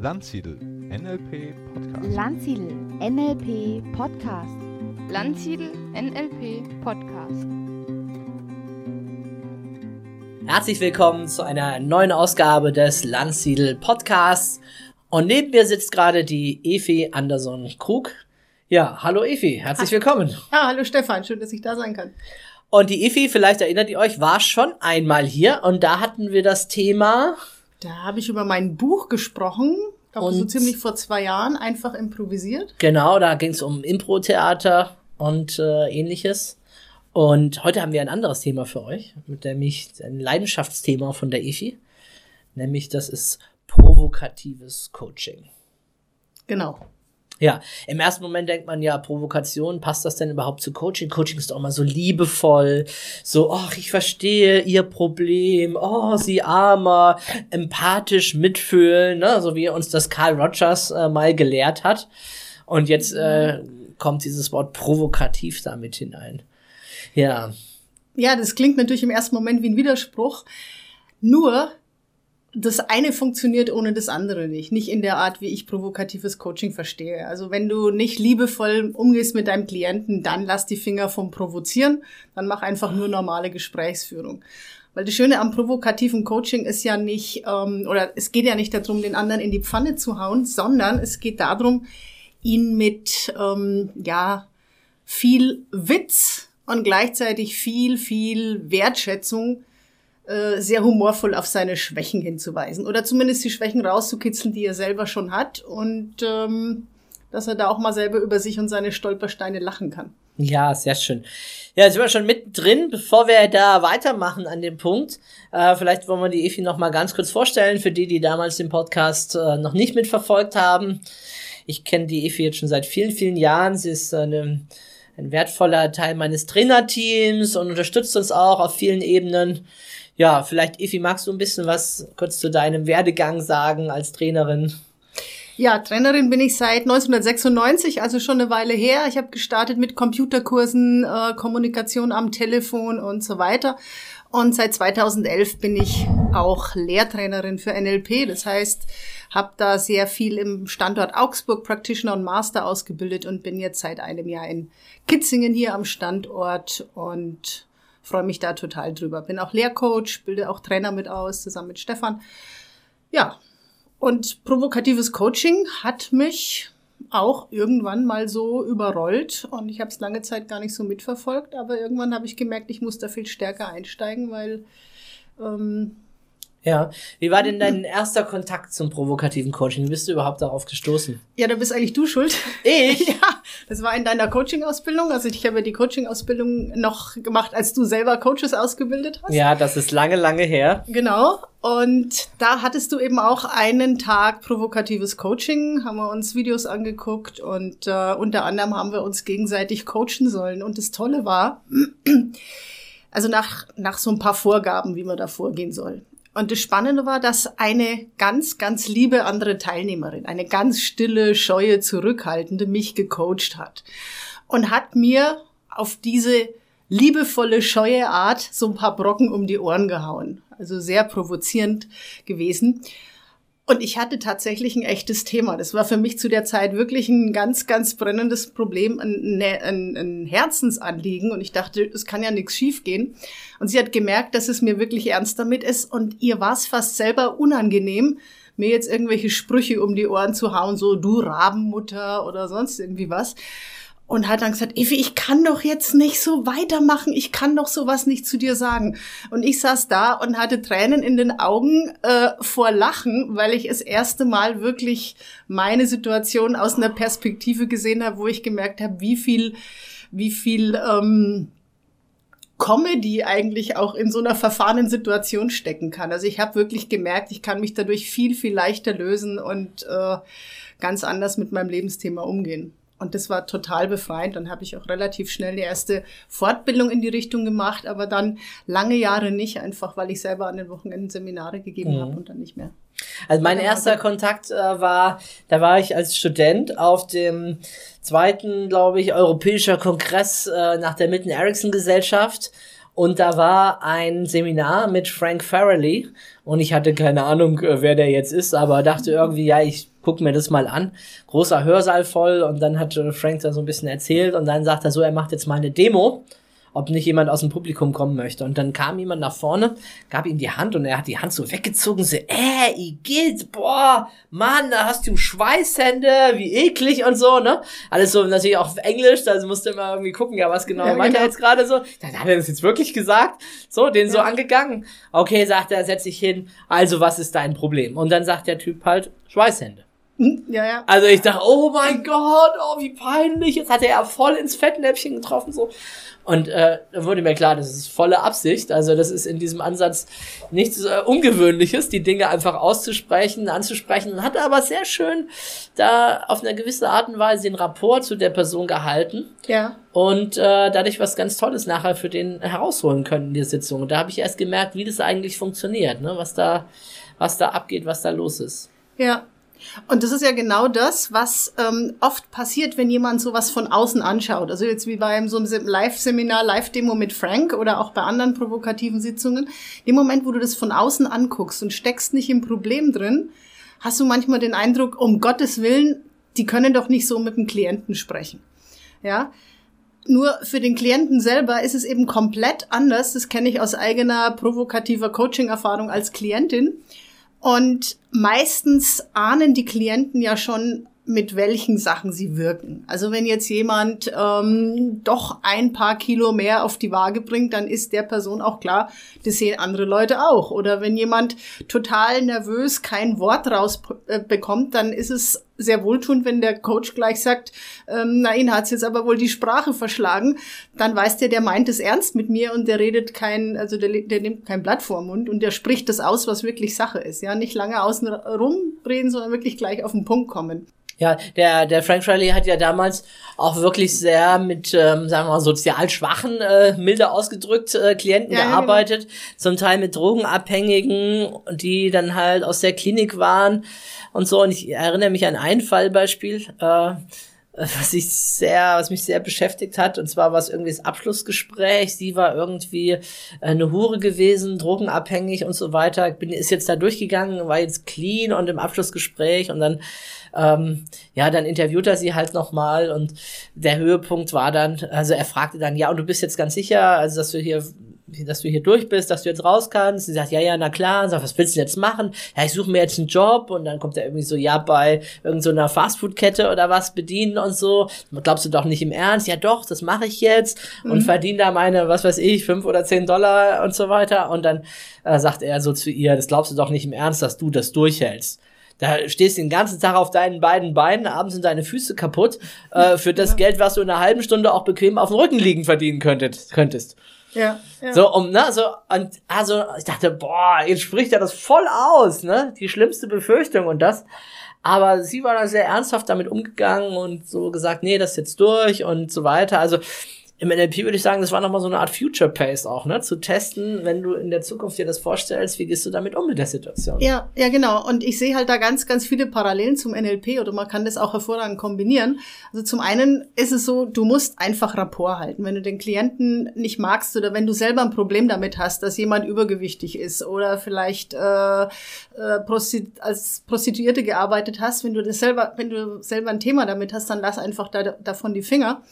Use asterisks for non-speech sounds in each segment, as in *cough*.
Landsiedel NLP Podcast. Landsiedel NLP Podcast. Landsiedel NLP Podcast. Herzlich willkommen zu einer neuen Ausgabe des Landsiedel Podcasts. Und neben mir sitzt gerade die Efi Anderson Krug. Ja, hallo Efi, herzlich willkommen. Ja, hallo Stefan, schön, dass ich da sein kann. Und die Efi, vielleicht erinnert ihr euch, war schon einmal hier und da hatten wir das Thema. Da habe ich über mein Buch gesprochen, glaube so ziemlich vor zwei Jahren, einfach improvisiert. Genau, da ging es um Impro-Theater und äh, ähnliches. Und heute haben wir ein anderes Thema für euch, mit nämlich ein Leidenschaftsthema von der Efi. Nämlich das ist provokatives Coaching. Genau. Ja, im ersten Moment denkt man ja, Provokation, passt das denn überhaupt zu Coaching? Coaching ist doch immer so liebevoll, so, ach, ich verstehe ihr Problem, oh, sie armer, empathisch mitfühlen, ne, so wie uns das Carl Rogers äh, mal gelehrt hat. Und jetzt äh, kommt dieses Wort provokativ damit hinein. Ja, Ja, das klingt natürlich im ersten Moment wie ein Widerspruch. Nur, das eine funktioniert ohne das andere nicht. Nicht in der Art, wie ich provokatives Coaching verstehe. Also wenn du nicht liebevoll umgehst mit deinem Klienten, dann lass die Finger vom Provozieren. Dann mach einfach nur normale Gesprächsführung. Weil das Schöne am provokativen Coaching ist ja nicht, ähm, oder es geht ja nicht darum, den anderen in die Pfanne zu hauen, sondern es geht darum, ihn mit, ähm, ja, viel Witz und gleichzeitig viel, viel Wertschätzung äh, sehr humorvoll auf seine Schwächen hinzuweisen. Oder zumindest die Schwächen rauszukitzeln, die er selber schon hat. Und ähm, dass er da auch mal selber über sich und seine Stolpersteine lachen kann. Ja, sehr schön. Ja, jetzt sind wir schon mittendrin. Bevor wir da weitermachen an dem Punkt, äh, vielleicht wollen wir die Efi noch mal ganz kurz vorstellen, für die, die damals den Podcast äh, noch nicht mitverfolgt haben. Ich kenne die Efi jetzt schon seit vielen, vielen Jahren. Sie ist eine, ein wertvoller Teil meines Trainerteams und unterstützt uns auch auf vielen Ebenen. Ja, vielleicht, Efi, magst du ein bisschen was kurz zu deinem Werdegang sagen als Trainerin? Ja, Trainerin bin ich seit 1996, also schon eine Weile her. Ich habe gestartet mit Computerkursen, äh, Kommunikation am Telefon und so weiter. Und seit 2011 bin ich auch Lehrtrainerin für NLP. Das heißt, habe da sehr viel im Standort Augsburg Practitioner und Master ausgebildet und bin jetzt seit einem Jahr in Kitzingen hier am Standort und freue mich da total drüber. Bin auch Lehrcoach, bilde auch Trainer mit aus, zusammen mit Stefan. Ja, und provokatives Coaching hat mich auch irgendwann mal so überrollt und ich habe es lange Zeit gar nicht so mitverfolgt, aber irgendwann habe ich gemerkt, ich muss da viel stärker einsteigen, weil ähm, Ja. Wie war denn dein erster Kontakt zum provokativen Coaching? Wie bist du überhaupt darauf gestoßen? ja, da bist eigentlich du schuld. Ich? *laughs* ja, das war in deiner Coaching-Ausbildung. Also ich habe ja die Coaching-Ausbildung noch gemacht, als du selber Coaches ausgebildet hast. Ja, das ist lange, lange her. Genau. Und da hattest du eben auch einen Tag provokatives Coaching, haben wir uns Videos angeguckt und äh, unter anderem haben wir uns gegenseitig coachen sollen. Und das Tolle war, *clears throat* also nach, nach so ein paar Vorgaben, wie man da vorgehen soll. Und das Spannende war, dass eine ganz, ganz liebe andere Teilnehmerin, eine ganz stille, scheue, zurückhaltende mich gecoacht hat und hat mir auf diese liebevolle, scheue Art so ein paar Brocken um die Ohren gehauen. Also sehr provozierend gewesen. Und ich hatte tatsächlich ein echtes Thema. Das war für mich zu der Zeit wirklich ein ganz, ganz brennendes Problem, ein, ein, ein Herzensanliegen. Und ich dachte, es kann ja nichts schiefgehen. Und sie hat gemerkt, dass es mir wirklich ernst damit ist. Und ihr war es fast selber unangenehm, mir jetzt irgendwelche Sprüche um die Ohren zu hauen, so du Rabenmutter oder sonst irgendwie was. Und hat dann gesagt, Evi, ich kann doch jetzt nicht so weitermachen, ich kann doch sowas nicht zu dir sagen. Und ich saß da und hatte Tränen in den Augen äh, vor Lachen, weil ich das erste Mal wirklich meine Situation aus einer Perspektive gesehen habe, wo ich gemerkt habe, wie viel, wie viel ähm, Comedy eigentlich auch in so einer verfahrenen Situation stecken kann. Also ich habe wirklich gemerkt, ich kann mich dadurch viel, viel leichter lösen und äh, ganz anders mit meinem Lebensthema umgehen. Und das war total befreiend. Dann habe ich auch relativ schnell die erste Fortbildung in die Richtung gemacht, aber dann lange Jahre nicht, einfach weil ich selber an den Wochenenden Seminare gegeben Mhm. habe und dann nicht mehr. Also mein erster Kontakt äh, war, da war ich als Student auf dem zweiten, glaube ich, Europäischer Kongress äh, nach der Mitten Ericsson Gesellschaft Und da war ein Seminar mit Frank Farrelly und ich hatte keine Ahnung, äh, wer der jetzt ist, aber dachte irgendwie, ja, ich guck mir das mal an. Großer Hörsaal voll und dann hat äh, Frank da so ein bisschen erzählt und dann sagt er so, er macht jetzt mal eine Demo ob nicht jemand aus dem Publikum kommen möchte. Und dann kam jemand nach vorne, gab ihm die Hand und er hat die Hand so weggezogen, so, äh, Igitt, boah, Mann, da hast du Schweißhände, wie eklig und so, ne? Alles so natürlich auch auf Englisch, also musste immer irgendwie gucken, ja, was genau ja, meint genau. er jetzt gerade so? Dann hat er das jetzt wirklich gesagt? So, den ja. so angegangen. Okay, sagt er, setz dich hin, also was ist dein Problem? Und dann sagt der Typ halt, Schweißhände. Hm, ja, ja. Also ich dachte, oh mein Gott, oh wie peinlich. Jetzt hat er ja voll ins Fettnäpfchen getroffen, so. Und äh, da wurde mir klar, das ist volle Absicht. Also das ist in diesem Ansatz nichts äh, Ungewöhnliches, die Dinge einfach auszusprechen, anzusprechen. Und hat aber sehr schön da auf eine gewisse Art und Weise den Rapport zu der Person gehalten. Ja. Und äh, dadurch was ganz Tolles nachher für den herausholen können in der Sitzung. Und da habe ich erst gemerkt, wie das eigentlich funktioniert, ne? was da, was da abgeht, was da los ist. Ja, und das ist ja genau das, was ähm, oft passiert, wenn jemand sowas von außen anschaut. Also jetzt wie bei so einem Live-Seminar, Live-Demo mit Frank oder auch bei anderen provokativen Sitzungen. Im Moment, wo du das von außen anguckst und steckst nicht im Problem drin, hast du manchmal den Eindruck, um Gottes Willen, die können doch nicht so mit dem Klienten sprechen. Ja, nur für den Klienten selber ist es eben komplett anders. Das kenne ich aus eigener provokativer Coaching-Erfahrung als Klientin. Und meistens ahnen die Klienten ja schon, mit welchen Sachen sie wirken. Also wenn jetzt jemand ähm, doch ein paar Kilo mehr auf die Waage bringt, dann ist der Person auch klar, das sehen andere Leute auch. Oder wenn jemand total nervös kein Wort rausbekommt, dann ist es sehr wohltuend, wenn der Coach gleich sagt, ähm, na, ihn hat's jetzt aber wohl die Sprache verschlagen, dann weiß der, der meint es ernst mit mir und der redet kein, also der, der nimmt kein Blatt vor Mund und der spricht das aus, was wirklich Sache ist. Ja, nicht lange außen rumreden, sondern wirklich gleich auf den Punkt kommen. Ja, der, der Frank Riley hat ja damals auch wirklich sehr mit, ähm, sagen wir mal, sozial schwachen, äh, milder ausgedrückt, äh, Klienten ja, gearbeitet. Genau. Zum Teil mit Drogenabhängigen, die dann halt aus der Klinik waren und so. Und ich erinnere mich an ein Fallbeispiel, äh, was ich sehr, was mich sehr beschäftigt hat, und zwar war es irgendwie das Abschlussgespräch. Sie war irgendwie eine Hure gewesen, drogenabhängig und so weiter. Bin, ist jetzt da durchgegangen, war jetzt clean und im Abschlussgespräch und dann ähm, ja, dann interviewt er sie halt nochmal und der Höhepunkt war dann, also er fragte dann, ja, und du bist jetzt ganz sicher, also dass du hier dass du hier durch bist, dass du jetzt raus kannst. Sie sagt, ja, ja, na klar. Und sagt, was willst du jetzt machen? Ja, ich suche mir jetzt einen Job. Und dann kommt er irgendwie so, ja, bei irgendeiner so Fastfood-Kette oder was bedienen und so. Glaubst du doch nicht im Ernst? Ja, doch, das mache ich jetzt. Mhm. Und verdiene da meine, was weiß ich, fünf oder zehn Dollar und so weiter. Und dann äh, sagt er so zu ihr, das glaubst du doch nicht im Ernst, dass du das durchhältst. Da stehst du den ganzen Tag auf deinen beiden Beinen, abends sind deine Füße kaputt, äh, für das ja. Geld, was du in einer halben Stunde auch bequem auf dem Rücken liegen verdienen könntest. könntest. Ja, ja. So, um, ne, so, und, also, ich dachte, boah, jetzt spricht er das voll aus, ne, die schlimmste Befürchtung und das. Aber sie war da sehr ernsthaft damit umgegangen und so gesagt, nee, das ist jetzt durch und so weiter. Also, im NLP würde ich sagen, das war nochmal so eine Art Future Pace auch, ne? Zu testen, wenn du in der Zukunft dir das vorstellst, wie gehst du damit um mit der Situation? Ja, ja, genau. Und ich sehe halt da ganz, ganz viele Parallelen zum NLP oder man kann das auch hervorragend kombinieren. Also zum einen ist es so, du musst einfach Rapport halten. Wenn du den Klienten nicht magst oder wenn du selber ein Problem damit hast, dass jemand übergewichtig ist oder vielleicht äh, äh, als Prostituierte gearbeitet hast, wenn du das selber, wenn du selber ein Thema damit hast, dann lass einfach da, davon die Finger.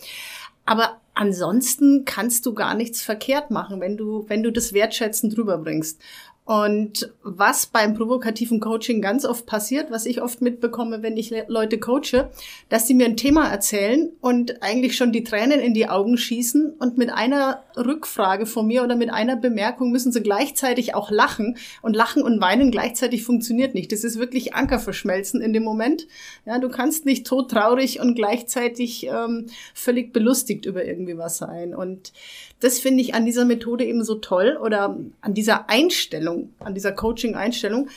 Aber ansonsten kannst du gar nichts verkehrt machen, wenn du, wenn du das wertschätzend rüberbringst. Und was beim provokativen Coaching ganz oft passiert, was ich oft mitbekomme, wenn ich Leute coache, dass sie mir ein Thema erzählen und eigentlich schon die Tränen in die Augen schießen und mit einer Rückfrage von mir oder mit einer Bemerkung müssen sie gleichzeitig auch lachen und lachen und weinen gleichzeitig funktioniert nicht. Das ist wirklich Ankerverschmelzen in dem Moment. Ja, du kannst nicht todtraurig und gleichzeitig ähm, völlig belustigt über irgendwie was sein. Und das finde ich an dieser Methode eben so toll oder an dieser Einstellung, an dieser Coaching-Einstellung,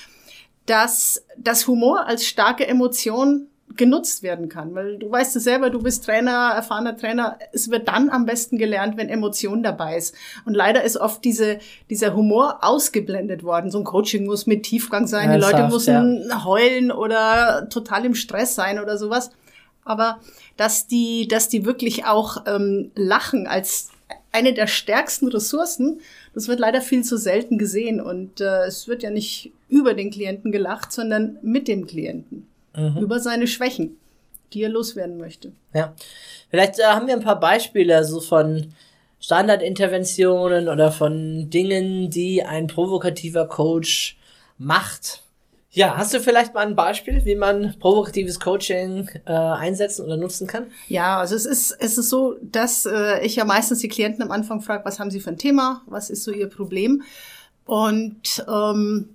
dass das Humor als starke Emotion genutzt werden kann. Weil du weißt es selber, du bist Trainer, erfahrener Trainer. Es wird dann am besten gelernt, wenn Emotion dabei ist. Und leider ist oft diese, dieser Humor ausgeblendet worden. So ein Coaching muss mit Tiefgang sein. Ja, die Leute müssen ja. heulen oder total im Stress sein oder sowas. Aber dass die, dass die wirklich auch ähm, lachen als eine der stärksten Ressourcen. Das wird leider viel zu selten gesehen und äh, es wird ja nicht über den Klienten gelacht, sondern mit dem Klienten. Über seine Schwächen, die er loswerden möchte. Ja. Vielleicht äh, haben wir ein paar Beispiele so von Standardinterventionen oder von Dingen, die ein provokativer Coach macht. Ja, hast du vielleicht mal ein Beispiel, wie man provokatives Coaching äh, einsetzen oder nutzen kann? Ja, also es ist, es ist so, dass äh, ich ja meistens die Klienten am Anfang frage, was haben sie für ein Thema, was ist so ihr Problem? Und ähm,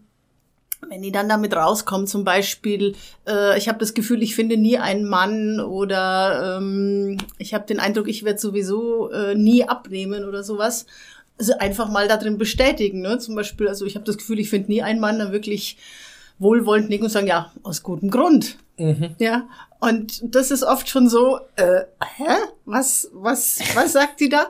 wenn die dann damit rauskommen, zum Beispiel, äh, ich habe das Gefühl, ich finde nie einen Mann oder ähm, ich habe den Eindruck, ich werde sowieso äh, nie abnehmen oder sowas. Also einfach mal da drin bestätigen. Ne? Zum Beispiel, also ich habe das Gefühl, ich finde nie einen Mann, dann wirklich wohlwollend nicken und sagen, ja, aus gutem Grund. Ja, und das ist oft schon so, äh, hä? Was, was, was sagt die da?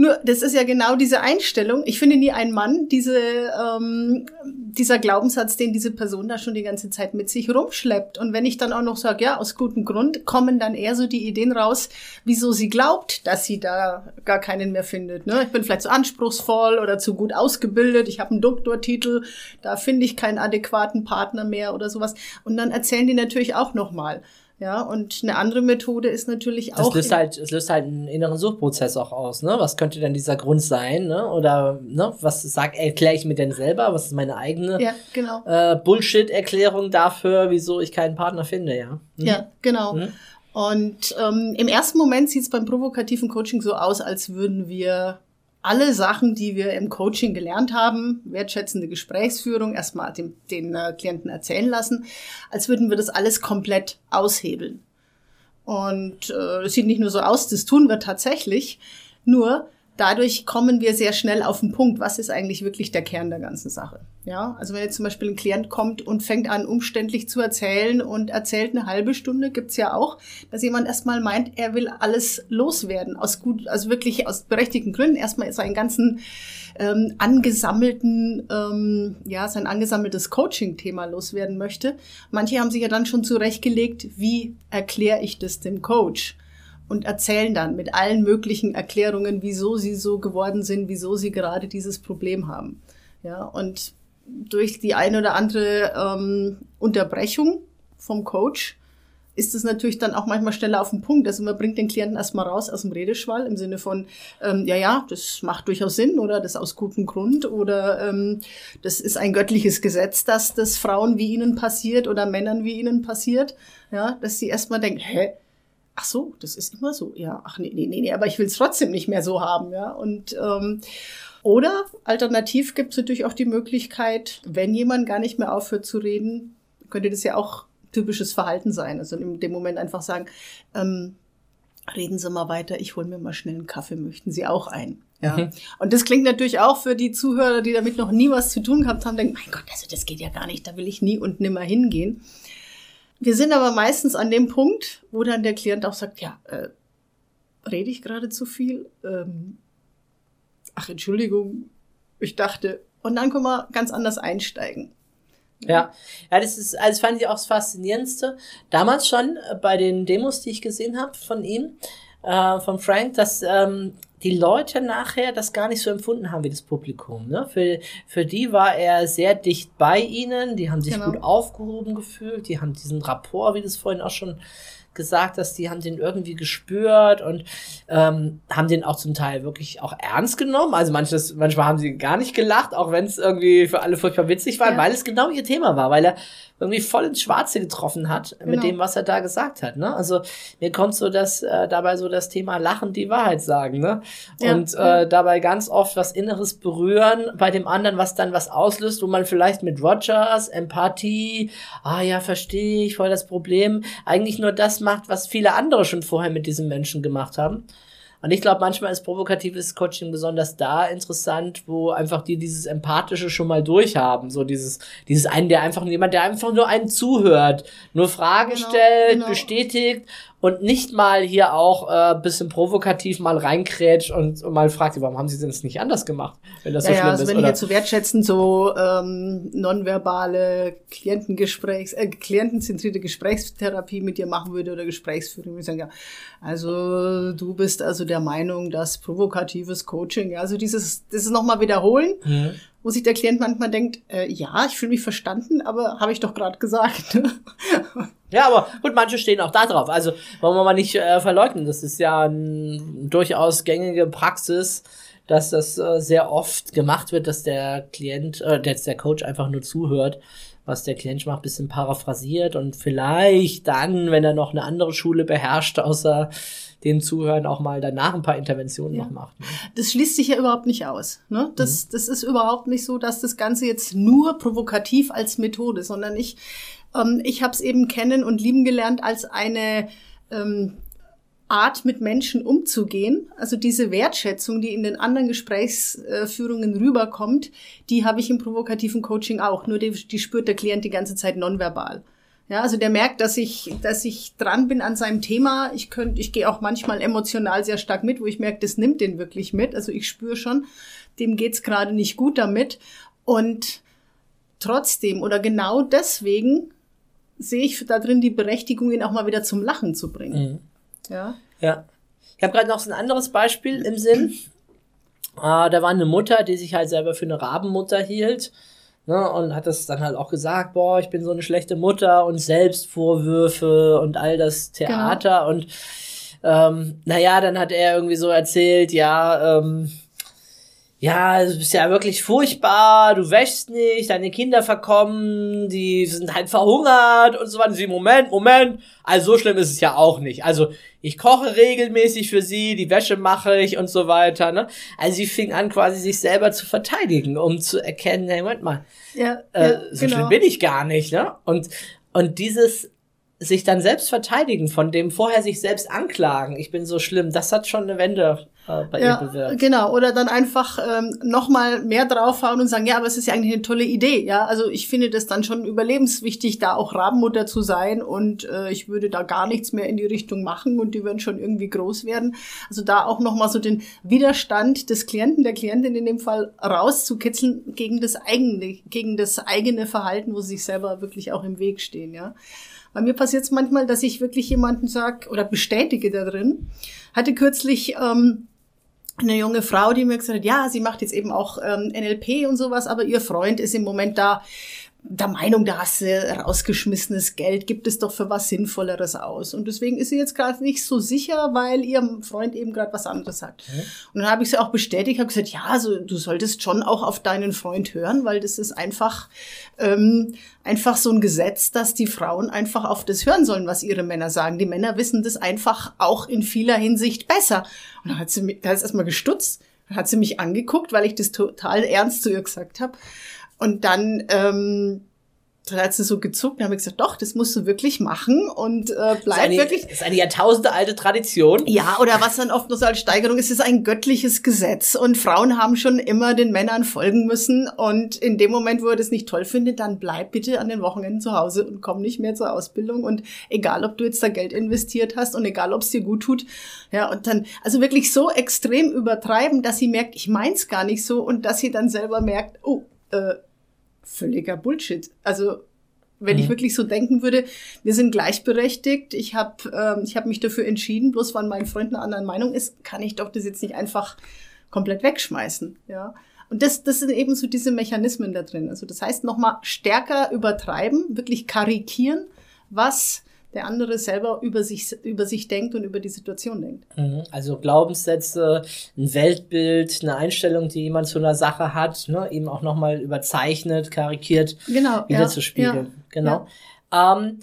Nur, das ist ja genau diese Einstellung. Ich finde nie einen Mann, diese, ähm, dieser Glaubenssatz, den diese Person da schon die ganze Zeit mit sich rumschleppt. Und wenn ich dann auch noch sage, ja, aus gutem Grund, kommen dann eher so die Ideen raus, wieso sie glaubt, dass sie da gar keinen mehr findet. Ne? Ich bin vielleicht zu anspruchsvoll oder zu gut ausgebildet, ich habe einen Doktortitel, da finde ich keinen adäquaten Partner mehr oder sowas. Und dann erzählen die natürlich auch nochmal. Ja, und eine andere Methode ist natürlich Das auch. löst halt, es löst halt einen inneren Suchprozess auch aus, ne? Was könnte denn dieser Grund sein, ne? Oder, ne? Was sag, erkläre ich mir denn selber? Was ist meine eigene ja, genau. äh, Bullshit-Erklärung dafür, wieso ich keinen Partner finde, ja? Mhm. Ja, genau. Mhm. Und ähm, im ersten Moment sieht es beim provokativen Coaching so aus, als würden wir alle Sachen, die wir im Coaching gelernt haben, wertschätzende Gesprächsführung, erstmal dem, den äh, Klienten erzählen lassen, als würden wir das alles komplett aushebeln. Und äh, es sieht nicht nur so aus, das tun wir tatsächlich, nur dadurch kommen wir sehr schnell auf den Punkt, was ist eigentlich wirklich der Kern der ganzen Sache. Ja, also wenn jetzt zum Beispiel ein Klient kommt und fängt an, umständlich zu erzählen und erzählt eine halbe Stunde, gibt's ja auch, dass jemand erstmal meint, er will alles loswerden, aus gut, also wirklich aus berechtigten Gründen, erstmal seinen ganzen ähm, angesammelten, ähm, ja, sein angesammeltes Coaching-Thema loswerden möchte. Manche haben sich ja dann schon zurechtgelegt, wie erkläre ich das dem Coach? und erzählen dann mit allen möglichen Erklärungen, wieso sie so geworden sind, wieso sie gerade dieses Problem haben. Ja, und durch die eine oder andere ähm, Unterbrechung vom Coach ist es natürlich dann auch manchmal schneller auf den Punkt. Also man bringt den Klienten erstmal raus aus dem Redeschwall im Sinne von, ähm, ja, ja, das macht durchaus Sinn oder das aus gutem Grund oder ähm, das ist ein göttliches Gesetz, dass das Frauen wie ihnen passiert oder Männern wie ihnen passiert. Ja, dass sie erstmal denken, hä, ach so, das ist immer so. Ja, ach nee, nee, nee, nee aber ich will es trotzdem nicht mehr so haben, ja. Und ähm, oder alternativ gibt es natürlich auch die Möglichkeit, wenn jemand gar nicht mehr aufhört zu reden, könnte das ja auch typisches Verhalten sein. Also in dem Moment einfach sagen, ähm, reden Sie mal weiter, ich hole mir mal schnell einen Kaffee, möchten Sie auch ein? Ja. Mhm. Und das klingt natürlich auch für die Zuhörer, die damit noch nie was zu tun gehabt haben, denken, mein Gott, also das geht ja gar nicht, da will ich nie und nimmer hingehen. Wir sind aber meistens an dem Punkt, wo dann der Klient auch sagt, ja, äh, rede ich gerade zu viel? Ähm, ach, Entschuldigung, ich dachte. Und dann können wir ganz anders einsteigen. Ja, ja, das ist, also das fand ich auch das Faszinierendste. Damals schon äh, bei den Demos, die ich gesehen habe von ihm, äh, von Frank, dass ähm, die Leute nachher das gar nicht so empfunden haben wie das Publikum. Ne? Für, für die war er sehr dicht bei ihnen, die haben sich Genau. gut aufgehoben gefühlt, die haben diesen Rapport, wie du es vorhin auch schon gesagt hast, die haben den irgendwie gespürt und ähm, haben den auch zum Teil wirklich auch ernst genommen. Also manches, manchmal haben sie gar nicht gelacht, auch wenn es irgendwie für alle furchtbar witzig war, Ja. weil es genau ihr Thema war, weil er irgendwie voll ins Schwarze getroffen hat mit Genau. dem, was er da gesagt hat. Ne? Also mir kommt so das äh, dabei so das Thema Lachen die Wahrheit sagen, ne? Ja. Und äh, dabei ganz oft was Inneres berühren bei dem anderen, was dann was auslöst, wo man vielleicht mit Rogers, Empathie, ah ja, verstehe ich, voll das Problem, eigentlich nur das macht, was viele andere schon vorher mit diesem Menschen gemacht haben. Und ich glaube, manchmal ist provokatives Coaching besonders da interessant, wo einfach die dieses Empathische schon mal durchhaben. So dieses, dieses einen, der einfach jemand, der einfach nur einen zuhört, nur Fragen Genau, stellt, genau. bestätigt und nicht mal hier auch äh, bisschen provokativ mal reinkrätscht und, und mal fragt, warum haben sie denn das nicht anders gemacht, wenn das so ja, schlimm ja, also ist? wenn oder? ich jetzt so wertschätzen, so ähm, nonverbale Klientengesprächs, äh, klientenzentrierte Gesprächstherapie mit dir machen würde oder Gesprächsführung, würde ich sagen, ja, also du bist also der Meinung, dass provokatives Coaching, ja, also dieses, das ist nochmal wiederholen, Mhm. wo sich der Klient manchmal denkt, äh, ja, ich fühle mich verstanden, aber habe ich doch gerade gesagt. ne? Ja, aber gut, manche stehen auch da drauf. Also wollen wir mal nicht äh, verleugnen. Das ist ja ein, durchaus gängige Praxis, dass das äh, sehr oft gemacht wird, dass der Klient, äh, dass der Coach einfach nur zuhört, was der Klient macht, bisschen paraphrasiert und vielleicht dann, wenn er noch eine andere Schule beherrscht, außer dem Zuhören auch mal danach ein paar Interventionen Ja. noch macht. Ne? das schließt sich ja überhaupt nicht aus. Ne? Das, das ist überhaupt nicht so, dass das Ganze jetzt nur provokativ als Methode, sondern ich, ähm, ich habe es eben kennen und lieben gelernt als eine ähm, Art, mit Menschen umzugehen. Also diese Wertschätzung, die in den anderen Gesprächsführungen rüberkommt, die habe ich im provokativen Coaching auch. Nur die, die spürt der Klient die ganze Zeit nonverbal. Ja, also der merkt, dass ich, dass ich dran bin an seinem Thema. Ich könnte, ich gehe auch manchmal emotional sehr stark mit, wo ich merke, das nimmt den wirklich mit. Also ich spüre schon, dem geht's gerade nicht gut damit. Und trotzdem oder genau deswegen sehe ich da drin die Berechtigung, ihn auch mal wieder zum Lachen zu bringen. Mhm. Ja. Ja. Ich habe gerade noch so ein anderes Beispiel im Sinn. Äh, da war eine Mutter, die sich halt selber für eine Rabenmutter hielt. Ne, und hat das dann halt auch gesagt, boah, ich bin so eine schlechte Mutter und Selbstvorwürfe und all das Theater. Und ähm, naja, dann hat er irgendwie so erzählt, ja, ähm, ja, du bist ja wirklich furchtbar, du wäschst nicht, deine Kinder verkommen, die sind halt verhungert und so weiter. Sie, Moment, Moment, also so schlimm ist es ja auch nicht. Also ich koche regelmäßig für sie, die Wäsche mache ich und so weiter. Ne? Also sie fing an, quasi sich selber zu verteidigen, um zu erkennen, hey, Moment mal, Ja, äh, ja, so schlimm bin ich gar nicht. Ne? Und, und dieses sich dann selbst verteidigen, von dem vorher sich selbst anklagen, ich bin so schlimm, das hat schon eine Wende äh, bei ihr Ja, bewirkt. genau. Oder dann einfach ähm, nochmal mehr draufhauen und sagen, ja, aber es ist ja eigentlich eine tolle Idee. Ja, also ich finde das dann schon überlebenswichtig, da auch Rabenmutter zu sein und äh, ich würde da gar nichts mehr in die Richtung machen und die werden schon irgendwie groß werden. Also da auch nochmal so den Widerstand des Klienten, der Klientin in dem Fall rauszukitzeln gegen das eigene, gegen das eigene Verhalten, wo sie sich selber wirklich auch im Weg stehen, ja. Bei mir passiert es manchmal, dass ich wirklich jemanden sag oder bestätige da drin. Hatte kürzlich ähm, eine junge Frau, die mir gesagt hat, ja, sie macht jetzt eben auch ähm, NLP und sowas, aber ihr Freund ist im Moment da der Meinung, da hast du rausgeschmissenes Geld, gibt es doch für was Sinnvolleres aus. Und deswegen ist sie jetzt gerade nicht so sicher, weil ihr Freund eben gerade was anderes sagt. Und dann habe ich sie auch bestätigt, habe gesagt, ja, also du solltest schon auch auf deinen Freund hören, weil das ist einfach ähm, einfach so ein Gesetz, dass die Frauen einfach auf das hören sollen, was ihre Männer sagen. Die Männer wissen das einfach auch in vieler Hinsicht besser. Und dann hat sie mich, da ist erstmal gestutzt, dann hat sie mich angeguckt, weil ich das total ernst zu ihr gesagt habe. Und dann, ähm, dann hat sie so gezuckt und habe ich gesagt, doch, das musst du wirklich machen und äh, bleib eine, wirklich. das ist eine Jahrtausende alte Tradition. Ja, oder was dann oft nur so als Steigerung ist, ist ein göttliches Gesetz und Frauen haben schon immer den Männern folgen müssen und in dem Moment, wo er das nicht toll findet, dann bleib bitte an den Wochenenden zu Hause und komm nicht mehr zur Ausbildung und egal, ob du jetzt da Geld investiert hast und egal, ob es dir gut tut, ja, und dann, also wirklich so extrem übertreiben, dass sie merkt, ich meins gar nicht so und dass sie dann selber merkt, oh, äh, völliger Bullshit. Also wenn ich wirklich so denken würde, wir sind gleichberechtigt, ich habe ähm, ich hab mich dafür entschieden, bloß weil mein Freund einer anderen Meinung ist, kann ich doch das jetzt nicht einfach komplett wegschmeißen. Ja. Und das, das sind eben so diese Mechanismen da drin. Also das heißt nochmal stärker übertreiben, wirklich karikieren, was der andere selber über sich, über sich denkt und über die Situation denkt. Mhm. Also Glaubenssätze, ein Weltbild, eine Einstellung, die jemand zu einer Sache hat, ne, eben auch nochmal überzeichnet, karikiert Genau. wiederzuspiegeln. Genau. Ähm,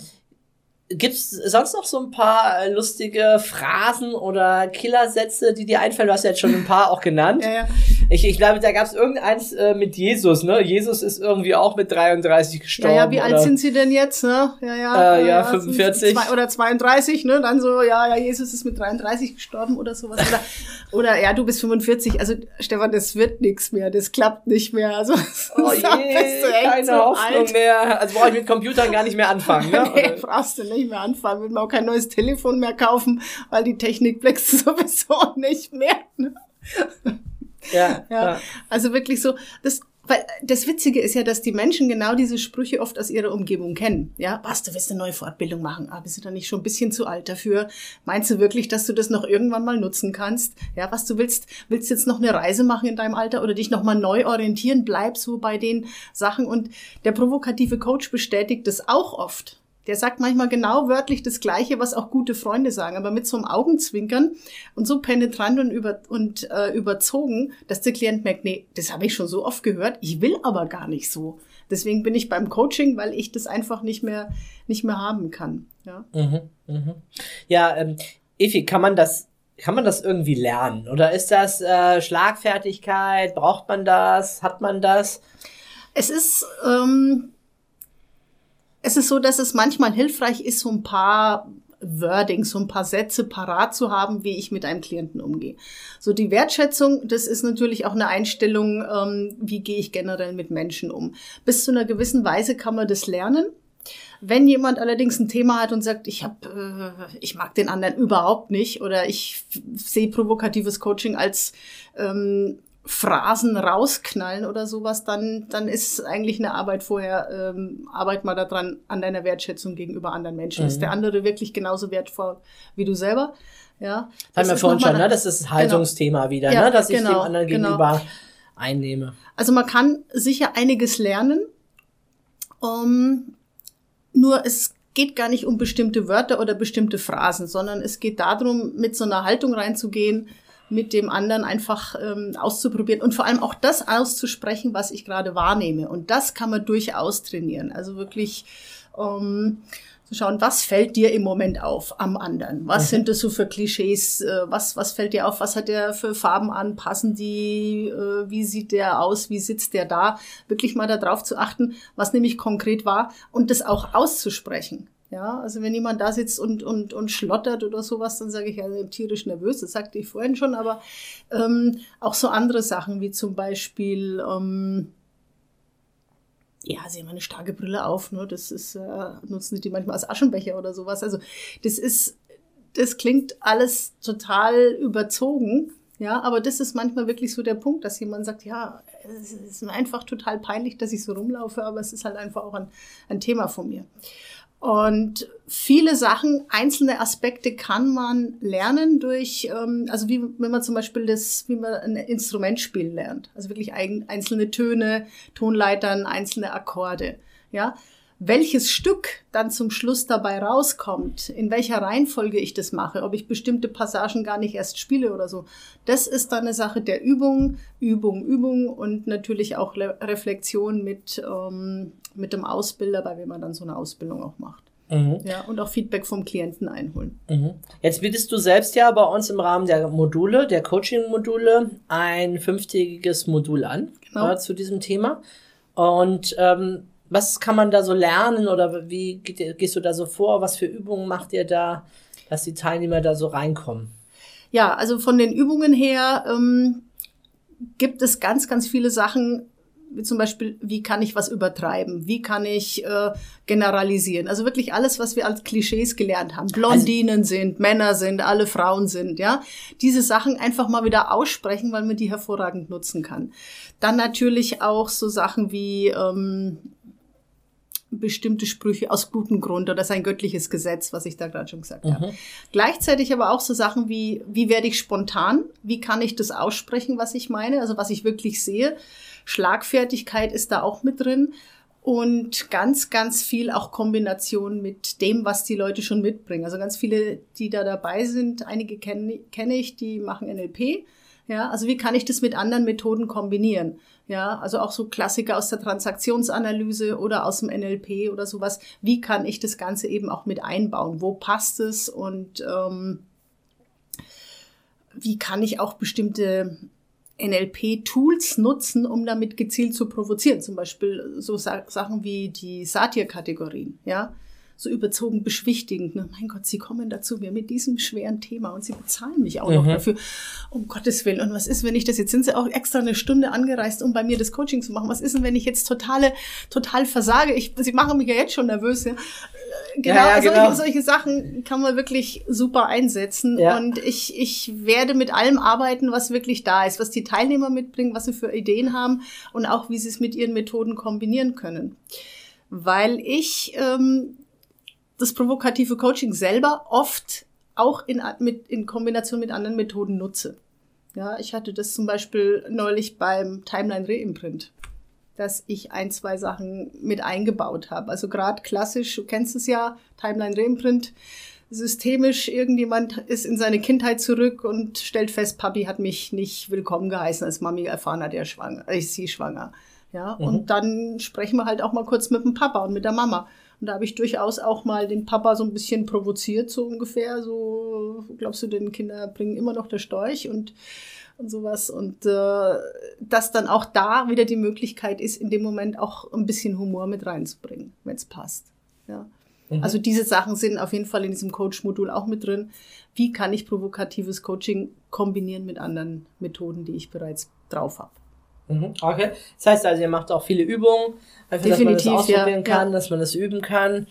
Gibt es sonst noch so ein paar äh, lustige Phrasen oder Killersätze, die dir einfallen? Du hast ja jetzt schon ein paar auch genannt. Ja, ja. Ich, ich glaube, da gab es irgendeins äh, mit Jesus, ne? Jesus ist irgendwie auch mit 33 gestorben. Ja, ja, wie alt oder? sind sie denn jetzt, ne? Ja, ja. Äh, ja, 45. Zwei, oder 32, ne? Dann so, ja, ja, Jesus ist mit 33 gestorben oder sowas. Oder, oder ja, du bist 45. Also, Stefan, das wird nichts mehr. Das klappt nicht mehr. Also, Oh je, keine Hoffnung mehr. Also brauche ich mit Computern gar nicht mehr anfangen, ne? *laughs* Nee, Oder- brauchst du nicht mehr anfangen. Will man auch kein neues Telefon mehr kaufen, weil die Technik wächst *laughs* sowieso nicht mehr. Ne? Ja, *laughs* Ja, ja. also wirklich so, das, weil das Witzige ist ja, dass die Menschen genau diese Sprüche oft aus ihrer Umgebung kennen. Ja, was, du willst eine neue Fortbildung machen, aber bist du dann nicht schon ein bisschen zu alt dafür? Meinst du wirklich, dass du das noch irgendwann mal nutzen kannst? Ja, was du willst, willst du jetzt noch eine Reise machen in deinem Alter oder dich nochmal neu orientieren? Bleib so bei den Sachen und der provokative Coach bestätigt das auch oft. Der sagt manchmal genau wörtlich das Gleiche, was auch gute Freunde sagen, aber mit so einem Augenzwinkern und so penetrant und, über, und äh, überzogen, dass der Klient merkt, nee, das habe ich schon so oft gehört, ich will aber gar nicht so. Deswegen bin ich beim Coaching, weil ich das einfach nicht mehr, nicht mehr haben kann. Ja. Mhm, mhm. Ja, ähm, Efi, kann man das, kann man das irgendwie lernen? Oder ist das äh, Schlagfertigkeit? Braucht man das? Hat man das? Es ist, ähm, es ist so, dass es manchmal hilfreich ist, so ein paar Wordings, so ein paar Sätze parat zu haben, wie ich mit einem Klienten umgehe. So die Wertschätzung, das ist natürlich auch eine Einstellung, ähm, wie gehe ich generell mit Menschen um. Bis zu einer gewissen Weise kann man das lernen. Wenn jemand allerdings ein Thema hat und sagt, ich hab, äh, ich mag den anderen überhaupt nicht oder ich sehe provokatives Coaching als ähm, Phrasen rausknallen oder sowas, dann, dann ist eigentlich eine Arbeit vorher, ähm, arbeit mal daran an deiner Wertschätzung gegenüber anderen Menschen. Ist der andere wirklich genauso wertvoll wie du selber? Ja. Haben wir vorhin schon, ne? Das ist das Haltungsthema wieder, Ja, ne? Dass ich dem genau, anderen genau. gegenüber einnehme. Also man kann sicher einiges lernen. Um, nur es geht gar nicht um bestimmte Wörter oder bestimmte Phrasen, sondern es geht darum, mit so einer Haltung reinzugehen, mit dem anderen einfach ähm, auszuprobieren und vor allem auch das auszusprechen, was ich gerade wahrnehme. Und das kann man durchaus trainieren. Also wirklich ähm, zu schauen, was fällt dir im Moment auf am anderen? Was sind das so für Klischees? Äh, Was, was fällt dir auf? Was hat der für Farben an? Passen die? Äh, Wie sieht der aus? Wie sitzt der da? Wirklich mal darauf zu achten, was nämlich konkret war und das auch auszusprechen. Ja, also wenn jemand da sitzt und, und, und schlottert oder sowas, dann sage ich ja tierisch nervös, das sagte ich vorhin schon, aber ähm, auch so andere Sachen wie zum Beispiel, ähm, ja, sie haben eine starke Brille auf, ne? Das ist, äh, nutzen die manchmal als Aschenbecher oder sowas. Also das ist, das klingt alles total überzogen. Ja, aber das ist manchmal wirklich so der Punkt, dass jemand sagt, ja, es ist mir einfach total peinlich, dass ich so rumlaufe, aber es ist halt einfach auch ein, ein Thema von mir. Und viele Sachen, einzelne Aspekte kann man lernen durch, ähm, also wie wenn man zum Beispiel das, wie man ein Instrument spielen lernt. Also wirklich ein, einzelne Töne, Tonleitern, einzelne Akkorde. Ja, welches Stück dann zum Schluss dabei rauskommt, in welcher Reihenfolge ich das mache, ob ich bestimmte Passagen gar nicht erst spiele oder so, das ist dann eine Sache der Übung, Übung, Übung und natürlich auch Le Reflexion mit, ähm, mit dem Ausbilder, bei wem man dann so eine Ausbildung auch macht. Mhm. Ja, und auch Feedback vom Klienten einholen. Mhm. Jetzt bietest du selbst ja bei uns im Rahmen der Module, der Coaching-Module, ein fünftägiges Modul an Genau. äh, zu diesem Thema. Und ähm, was kann man da so lernen oder wie geht, gehst du da so vor? Was für Übungen macht ihr da, dass die Teilnehmer da so reinkommen? Ja, also von den Übungen her ähm, gibt es ganz, ganz viele Sachen, wie zum Beispiel, wie kann ich was übertreiben? Wie kann ich äh, generalisieren? Also wirklich alles, was wir als Klischees gelernt haben. Blondinen sind, Männer sind, alle Frauen sind, ja. Diese Sachen einfach mal wieder aussprechen, weil man die hervorragend nutzen kann. Dann natürlich auch so Sachen wie ähm, bestimmte Sprüche aus gutem Grund oder sein göttliches Gesetz, was ich da gerade schon gesagt habe. Gleichzeitig aber auch so Sachen wie, wie werde ich spontan? Wie kann ich das aussprechen, was ich meine? Also was ich wirklich sehe. Schlagfertigkeit ist da auch mit drin. Und ganz, ganz viel auch Kombination mit dem, was die Leute schon mitbringen. Also ganz viele, die da dabei sind, einige kenne kenne ich, die machen NLP. Ja, also wie kann ich das mit anderen Methoden kombinieren? Ja, also auch so Klassiker aus der Transaktionsanalyse oder aus dem NLP oder sowas. Wie kann ich das Ganze eben auch mit einbauen? Wo passt es und ähm, wie kann ich auch bestimmte NLP-Tools nutzen, um damit gezielt zu provozieren. Zum Beispiel so Sa Sachen wie die Satir-Kategorien, ja. So überzogen beschwichtigend. Ne? Mein Gott, Sie kommen dazu mir mit diesem schweren Thema und Sie bezahlen mich auch mhm. noch dafür. Um Gottes Willen. Und was ist, wenn ich das jetzt sind Sie auch extra eine Stunde angereist, um bei mir das Coaching zu machen? Was ist denn, wenn ich jetzt totale, total versage? Ich, Sie machen mich ja jetzt schon nervös. Ja? genau, ja, ja, genau. Solche, solche, Sachen kann man wirklich super einsetzen. Ja. Und ich, ich werde mit allem arbeiten, was wirklich da ist, was die Teilnehmer mitbringen, was sie für Ideen haben und auch, wie sie es mit ihren Methoden kombinieren können. Weil ich ähm, das provokative Coaching selber oft auch in, mit, in Kombination mit anderen Methoden nutze. Ja, ich hatte das zum Beispiel neulich beim Timeline Reimprint dass ich ein, zwei Sachen mit eingebaut habe. Also gerade klassisch, du kennst es ja, Timeline Reimprint, systemisch, irgendjemand ist in seine Kindheit zurück und stellt fest, Papi hat mich nicht willkommen geheißen, als Mami erfahren hat, er schwanger, ist sie schwanger. Ja, mhm. und dann sprechen wir halt auch mal kurz mit dem Papa und mit der Mama. Und da habe ich durchaus auch mal den Papa so ein bisschen provoziert, so ungefähr. So, glaubst du, den Kinder bringen immer noch der Storch? Und und sowas. Und äh, dass dann auch da wieder die Möglichkeit ist, in dem Moment auch ein bisschen Humor mit reinzubringen, wenn es passt. Ja. Mhm. Also diese Sachen sind auf jeden Fall in diesem Coach-Modul auch mit drin. Wie kann ich provokatives Coaching kombinieren mit anderen Methoden, die ich bereits drauf habe? Mhm. Okay. Das heißt also, ihr macht auch viele Übungen, einfach, dass man das ausprobieren ja, kann, ja. dass man das üben kann,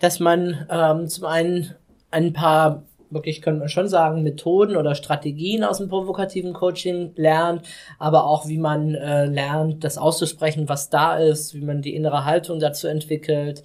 dass man ähm, zum einen ein paar wirklich, könnte man schon sagen, Methoden oder Strategien aus dem provokativen Coaching lernt, aber auch wie man äh, lernt, das auszusprechen, was da ist, wie man die innere Haltung dazu entwickelt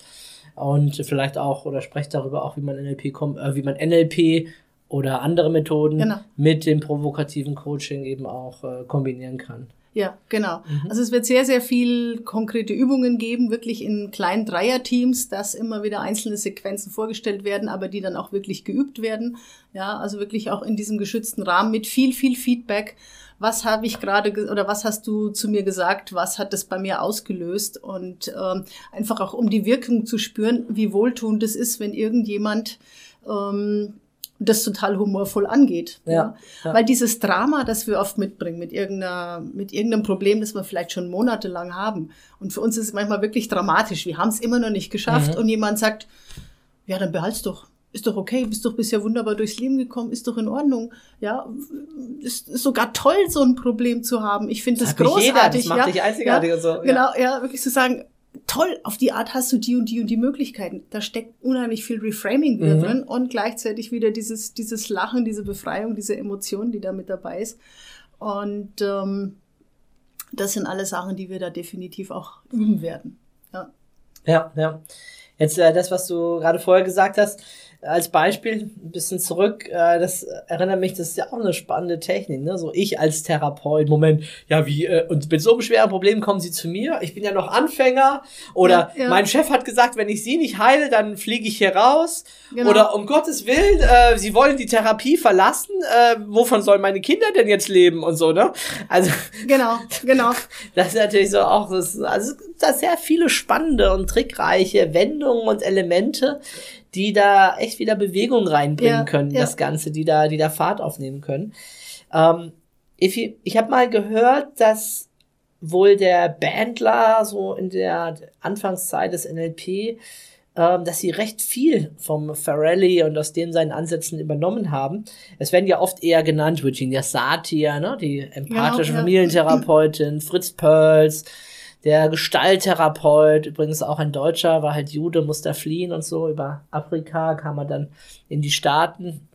und vielleicht auch oder sprecht darüber auch, wie man NLP kommt, äh, wie man NLP oder andere Methoden genau. mit dem provokativen Coaching eben auch äh, kombinieren kann. Ja, genau. Mhm. Also es wird sehr, sehr viel konkrete Übungen geben, wirklich in kleinen Dreierteams, dass immer wieder einzelne Sequenzen vorgestellt werden, aber die dann auch wirklich geübt werden. Ja, also wirklich auch in diesem geschützten Rahmen mit viel, viel Feedback. Was habe ich gerade oder was hast du zu mir gesagt? Was hat das bei mir ausgelöst? Und ähm, einfach auch um die Wirkung zu spüren, wie wohltuend es ist, wenn irgendjemand ähm, das total humorvoll angeht. Ja, ja. ja, Weil dieses Drama, das wir oft mitbringen mit, irgendeiner, mit irgendeinem Problem, das wir vielleicht schon monatelang haben. Und für uns ist es manchmal wirklich dramatisch. Wir haben es immer noch nicht geschafft. Mhm. Und jemand sagt, ja, dann behalt's doch. Ist doch okay, bist doch bisher wunderbar durchs Leben gekommen, ist doch in Ordnung. Ja, ist, ist sogar toll, so ein Problem zu haben. Ich finde das, das großartig. Jeder, das macht ja, dich einzigartig ja, und so. Genau, ja, wirklich zu sagen, toll, auf die Art hast du die und die und die Möglichkeiten. Da steckt unheimlich viel Reframing wieder mhm. drin und gleichzeitig wieder dieses, dieses Lachen, diese Befreiung, diese Emotion, die da mit dabei ist. Und ähm, das sind alle Sachen, die wir da definitiv auch üben werden. Ja, ja. ja. Jetzt äh, das, was du gerade vorher gesagt hast, als Beispiel ein bisschen zurück, äh, das erinnert mich, das ist ja auch eine spannende Technik, ne? So ich als Therapeut, Moment, ja, wie, äh, und mit so einem schweren Problem kommen sie zu mir, ich bin ja noch Anfänger, oder ja, ja. mein Chef hat gesagt, wenn ich sie nicht heile, dann fliege ich hier raus, genau. oder um Gottes Willen, äh, sie wollen die Therapie verlassen, äh, wovon sollen meine Kinder denn jetzt leben und so, ne? Also. Genau, genau. *laughs* Das ist natürlich so auch, das, also, da sehr viele spannende und trickreiche Wendungen und Elemente, die da echt wieder Bewegung reinbringen ja, können, ja. das Ganze, die da, die da Fahrt aufnehmen können. Ähm, ich ich habe mal gehört, dass wohl der Bandler so in der Anfangszeit des NLP, ähm, dass sie recht viel vom Farrelly und aus den seinen Ansätzen übernommen haben. Es werden ja oft eher genannt Virginia Satir, ne, die empathische genau, Familientherapeutin, Fritz Perls, der Gestalttherapeut, übrigens auch ein Deutscher, war halt Jude, musste fliehen und so. Über Afrika kam er dann in die Staaten.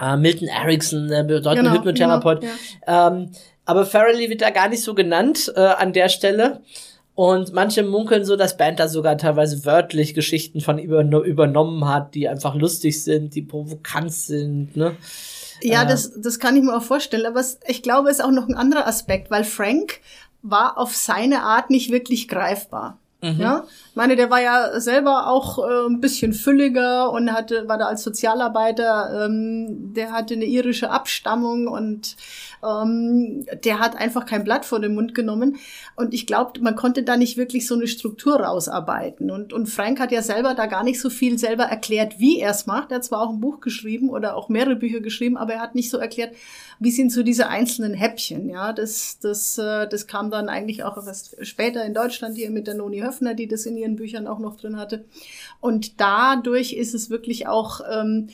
Äh, Milton Erickson, der bedeutende genau, Hypnotherapeut. Genau, ja. ähm, aber Farrelly wird da gar nicht so genannt äh, an der Stelle. Und manche munkeln so, dass Band da sogar teilweise wörtlich Geschichten von über, übernommen hat, die einfach lustig sind, die provokant sind, ne? Ja, äh, das, das kann ich mir auch vorstellen. Aber es, ich glaube, es ist auch noch ein anderer Aspekt, weil Frank war auf seine Art nicht wirklich greifbar. Mhm. Ja, ich meine, der war ja selber auch äh, ein bisschen fülliger und hatte, war da als Sozialarbeiter, ähm, der hatte eine irische Abstammung und ähm, der hat einfach kein Blatt vor den Mund genommen. Und ich glaube, man konnte da nicht wirklich so eine Struktur rausarbeiten. Und, und Frank hat ja selber da gar nicht so viel selber erklärt, wie er es macht. Er hat zwar auch ein Buch geschrieben oder auch mehrere Bücher geschrieben, aber er hat nicht so erklärt, wie sind so diese einzelnen Häppchen. Ja, das, das, äh, das kam dann eigentlich auch erst später in Deutschland hier mit der Noni Höfner, die das in ihren Büchern auch noch drin hatte. Und dadurch ist es wirklich auch ähm,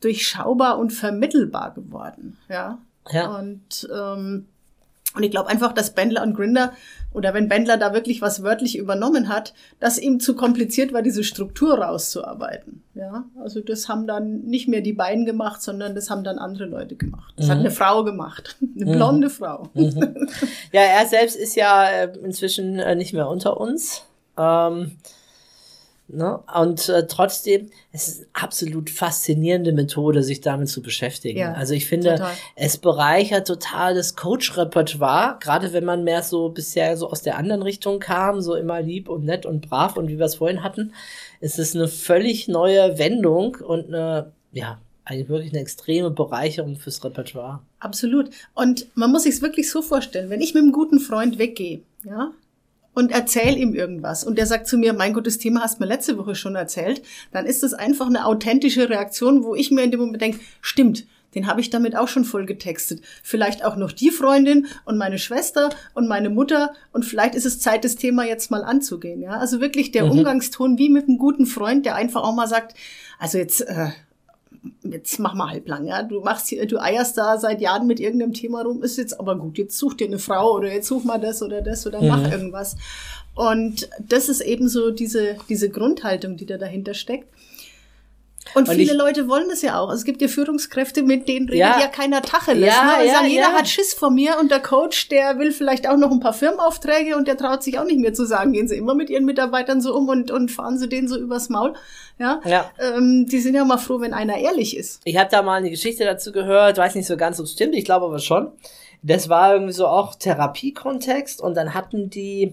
durchschaubar und vermittelbar geworden. Ja. Ja. Und ähm, und ich glaube einfach, dass Bendler und Grinder oder wenn Bendler da wirklich was wörtlich übernommen hat, dass ihm zu kompliziert war, diese Struktur rauszuarbeiten. Ja, also das haben dann nicht mehr die beiden gemacht, sondern das haben dann andere Leute gemacht. Das mhm. hat eine Frau gemacht, *laughs* eine mhm. blonde Frau. Mhm. Ja, er selbst ist ja äh, inzwischen äh, nicht mehr unter uns. Ähm, Ne? Und äh, trotzdem, es ist eine absolut faszinierende Methode, sich damit zu beschäftigen. Ja, also ich finde, total. es bereichert total das Coach-Repertoire, gerade wenn man mehr so bisher so aus der anderen Richtung kam, so immer lieb und nett und brav und wie wir es vorhin hatten, ist es eine völlig neue Wendung und eine, ja, eigentlich wirklich eine extreme Bereicherung fürs Repertoire. Absolut. Und man muss sich es wirklich so vorstellen, wenn ich mit einem guten Freund weggehe, ja, und erzähl ihm irgendwas. Und der sagt zu mir, mein Gott, das Thema hast du mir letzte Woche schon erzählt. Dann ist das einfach eine authentische Reaktion, wo ich mir in dem Moment denke, stimmt, den habe ich damit auch schon voll getextet. Vielleicht auch noch die Freundin und meine Schwester und meine Mutter und vielleicht ist es Zeit, das Thema jetzt mal anzugehen. Ja, also wirklich der mhm. Umgangston wie mit einem guten Freund, der einfach auch mal sagt, also jetzt äh, jetzt mach mal halblang, ja. Du machst hier, du eierst da seit Jahren mit irgendeinem Thema rum, ist jetzt aber gut, jetzt such dir eine Frau oder jetzt such mal das oder das oder mhm. mach irgendwas. Und das ist eben so diese, diese Grundhaltung, die da dahinter steckt. Und, und viele ich, Leute wollen das ja auch. Also es gibt ja Führungskräfte, mit denen redet ja, ja keiner Tacheles. Ja, ne? ja, jeder ja. hat Schiss vor mir und der Coach, der will vielleicht auch noch ein paar Firmenaufträge und der traut sich auch nicht mehr zu sagen, gehen sie immer mit ihren Mitarbeitern so um und, und fahren sie denen so übers Maul. Ja, ja. Ähm, die sind ja mal froh, wenn einer ehrlich ist. Ich habe da mal eine Geschichte dazu gehört, weiß nicht so ganz, ob es stimmt, ich glaube aber schon. Das war irgendwie so auch Therapiekontext und dann hatten die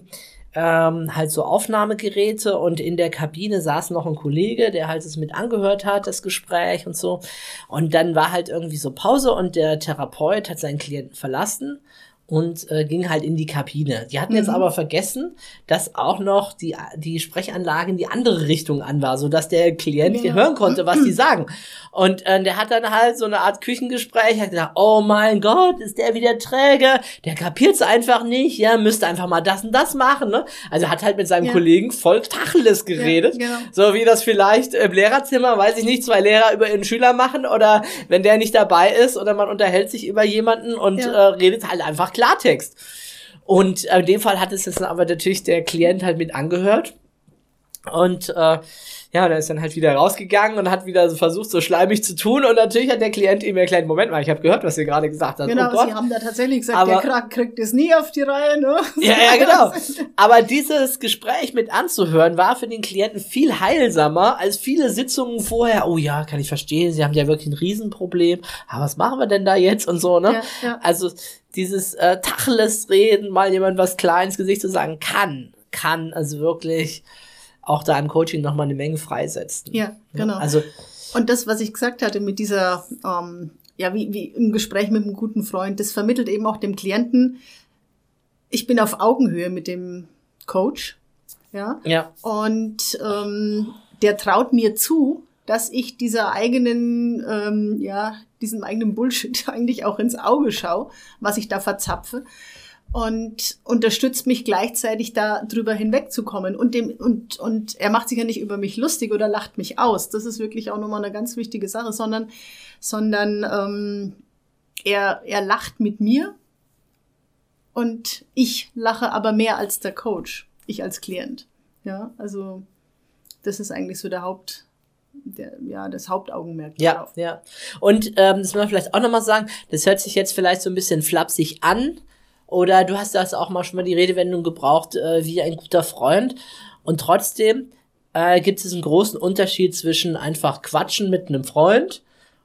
ähm, halt so Aufnahmegeräte und in der Kabine saß noch ein Kollege, der halt es mit angehört hat, das Gespräch und so. Und dann war halt irgendwie so Pause und der Therapeut hat seinen Klienten verlassen und äh, ging halt in die Kabine. Die hatten mhm. jetzt aber vergessen, dass auch noch die, die Sprechanlage in die andere Richtung an war, so dass der Klient ja. hören konnte, was die sagen. Und äh, der hat dann halt so eine Art Küchengespräch, hat gesagt, oh mein Gott, ist der wieder träge, der kapiert's einfach nicht, ja, müsste einfach mal das und das machen, ne? Also hat halt mit seinem ja. Kollegen voll Tacheles geredet, ja, genau. so wie das vielleicht im Lehrerzimmer, weiß ich nicht, zwei Lehrer über ihren Schüler machen oder wenn der nicht dabei ist oder man unterhält sich über jemanden und äh, redet halt einfach Klartext. Und äh, in dem Fall hat es jetzt aber natürlich der Klient halt mit angehört. Und äh, ja, der ist dann halt wieder rausgegangen und hat wieder so versucht, so schleimig zu tun. Und natürlich hat der Klient ihm erklärt, Moment mal, ich habe gehört, was ihr gerade gesagt habt. Genau, oh sie haben da tatsächlich gesagt, aber, der Krack kriegt es nie auf die Reihe, ne? Ja, ja, genau. *laughs* Aber dieses Gespräch mit anzuhören, war für den Klienten viel heilsamer als viele Sitzungen vorher. Oh ja, kann ich verstehen, sie haben ja wirklich ein Riesenproblem. Aber was machen wir denn da jetzt und so, ne? Ja, ja. Also dieses äh, Tacheles reden, mal jemand was klar ins Gesicht zu sagen, kann, kann also wirklich auch da im Coaching nochmal eine Menge freisetzen. Ja, genau. Also und das, was ich gesagt hatte mit dieser, ähm, ja, wie, wie im Gespräch mit einem guten Freund, das vermittelt eben auch dem Klienten, ich bin auf Augenhöhe mit dem Coach, ja. Ja. Und ähm, der traut mir zu, dass ich dieser eigenen, ähm, ja, diesem eigenen Bullshit *laughs* eigentlich auch ins Auge schaue, was ich da verzapfe und unterstützt mich gleichzeitig da drüber hinwegzukommen. Und dem, und, und er macht sich ja nicht über mich lustig oder lacht mich aus. Das ist wirklich auch nochmal eine ganz wichtige Sache, sondern, sondern ähm, er, er lacht mit mir und ich lache aber mehr als der Coach, ich als Klient. Ja, also das ist eigentlich so der Haupt, der, ja, das Hauptaugenmerk. Ja, darauf. ja. Und ähm, das muss man vielleicht auch nochmal sagen, das hört sich jetzt vielleicht so ein bisschen flapsig an, oder du hast das auch mal schon mal die Redewendung gebraucht, äh, wie ein guter Freund. Und trotzdem äh, gibt es einen großen Unterschied zwischen einfach Quatschen mit einem Freund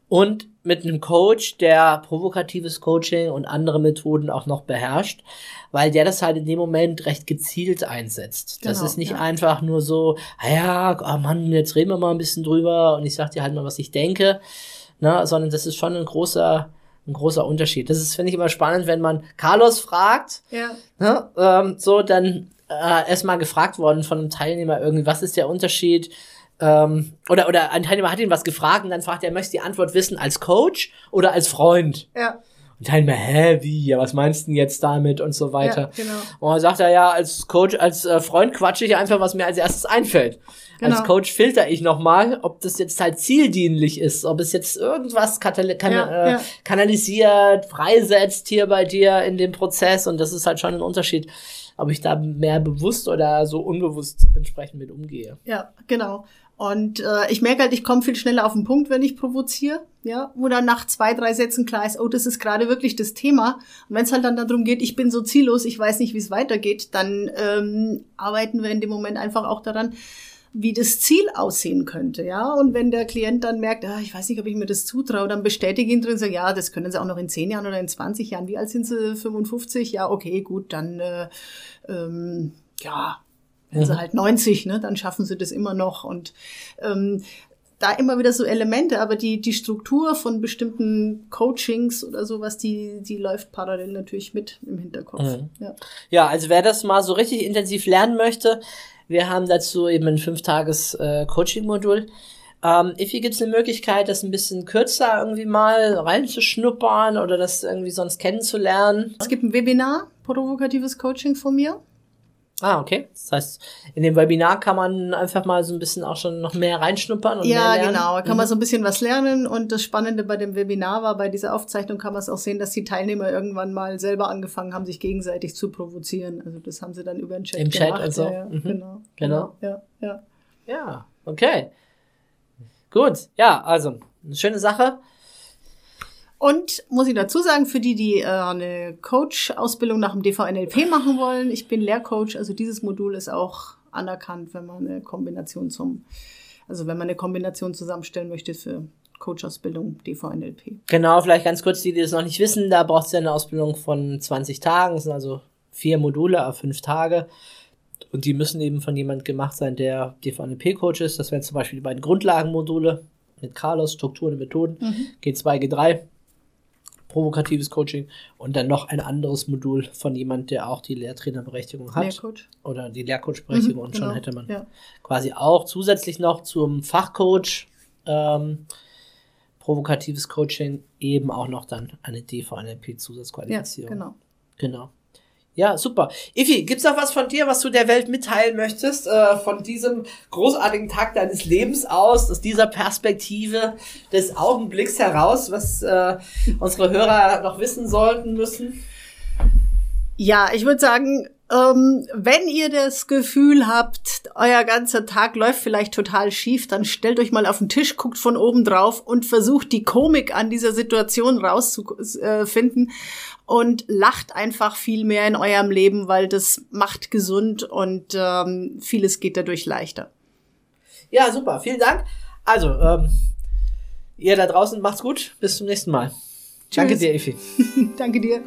und mit einem Coach, der provokatives Coaching und andere Methoden auch noch beherrscht, weil der das halt in dem Moment recht gezielt einsetzt. das Genau, ist nicht ja. einfach nur so, ah ja, oh Mann, jetzt reden wir mal ein bisschen drüber und ich sag dir halt mal, was ich denke, ne, sondern das ist schon ein großer, ein großer Unterschied. Das ist, finde ich, immer spannend, wenn man Carlos fragt, Ja. ne, ähm, so dann äh, erstmal gefragt worden von einem Teilnehmer irgendwie, was ist der Unterschied? Ähm, oder, oder ein Teilnehmer hat ihn was gefragt und dann fragt er, möchte die Antwort wissen als Coach oder als Freund? Ja. Und Teilnehmer, hä, wie, ja, was meinst du denn jetzt damit und so weiter. Ja, genau. Und dann sagt er, ja, als Coach, als äh, Freund quatsche ich einfach, was mir als erstes einfällt. Als Genau. Coach filter ich nochmal, ob das jetzt halt zieldienlich ist, ob es jetzt irgendwas katal kan Ja, äh, ja. kanalisiert, freisetzt hier bei dir in dem Prozess. Und das ist halt schon ein Unterschied, ob ich da mehr bewusst oder so unbewusst entsprechend mit umgehe. Ja, genau. Und äh, ich merke halt, ich komme viel schneller auf den Punkt, wenn ich provoziere, ja, wo dann nach zwei, drei Sätzen klar ist, oh, das ist gerade wirklich das Thema. Und wenn es halt dann darum geht, ich bin so ziellos, ich weiß nicht, wie es weitergeht, dann ähm, arbeiten wir in dem Moment einfach auch daran, wie das Ziel aussehen könnte, ja. Und wenn der Klient dann merkt, ah, ich weiß nicht, ob ich mir das zutraue, dann bestätige ihn drin, sage, ja, das können Sie auch noch in 10 Jahren oder in 20 Jahren. Wie alt sind Sie? 55? Ja, okay, gut, dann, äh, ähm, ja, wenn sie halt 90, ne, dann schaffen sie das immer noch. Und ähm, da immer wieder so Elemente, aber die, die Struktur von bestimmten Coachings oder sowas, die, die läuft parallel natürlich mit im Hinterkopf. Mhm. Ja. Ja, also wer das mal so richtig intensiv lernen möchte, wir haben dazu eben ein fünftages äh, Coaching-Modul. Ähm, Ifi, gibt es eine Möglichkeit, das ein bisschen kürzer irgendwie mal reinzuschnuppern oder das irgendwie sonst kennenzulernen? Es gibt ein Webinar, provokatives Coaching von mir. Ah, okay. Das heißt, in dem Webinar kann man einfach mal so ein bisschen auch schon noch mehr reinschnuppern und Ja, mehr lernen. genau. Da kann Mhm. man so ein bisschen was lernen. Und das Spannende bei dem Webinar war, bei dieser Aufzeichnung kann man es auch sehen, dass die Teilnehmer irgendwann mal selber angefangen haben, sich gegenseitig zu provozieren. Also das haben sie dann über den Chat Im Chat gemacht. und so. Ja, ja, Mhm. Genau. Genau. Ja, ja. Ja, okay. Gut. Ja, also, eine schöne Sache. Und muss ich dazu sagen, für die, die äh, eine Coach-Ausbildung nach dem DVNLP machen wollen, ich bin Lehrcoach, also dieses Modul ist auch anerkannt, wenn man eine Kombination zum, also wenn man eine Kombination zusammenstellen möchte für Coach-Ausbildung DVNLP. Genau, vielleicht ganz kurz, die, die das noch nicht wissen, da braucht es ja eine Ausbildung von 20 Tagen, das sind also vier Module auf fünf Tage. Und die müssen eben von jemand gemacht sein, der DVNP-Coach ist. Das wären zum Beispiel die beiden Grundlagenmodule mit Carlos, Strukturen und Methoden, G2, G3, provokatives Coaching und dann noch ein anderes Modul von jemand, der auch die Lehrtrainerberechtigung hat. Lehrcoach. Oder die Lehrcoach-Berechtigung Mhm, und schon genau, hätte man ja. quasi auch zusätzlich noch zum Fachcoach ähm, provokatives Coaching eben auch noch dann eine Ja, DVNLP-Zusatzqualifizierung. genau. Genau. Ja, super. Ifi, gibt's noch was von dir, was du der Welt mitteilen möchtest, äh, von diesem großartigen Tag deines Lebens aus, aus dieser Perspektive des Augenblicks heraus, was äh, unsere Hörer noch wissen sollten müssen? Ja, ich würde sagen, ähm, wenn ihr das Gefühl habt, euer ganzer Tag läuft vielleicht total schief, dann stellt euch mal auf den Tisch, guckt von oben drauf und versucht die Komik an dieser Situation rauszufinden und lacht einfach viel mehr in eurem Leben, weil das macht gesund und ähm, vieles geht dadurch leichter. Ja, super. Vielen Dank. Also, ähm, ihr da draußen macht's gut. Bis zum nächsten Mal. Danke Tschüss. dir, Ifi. *laughs* Danke dir.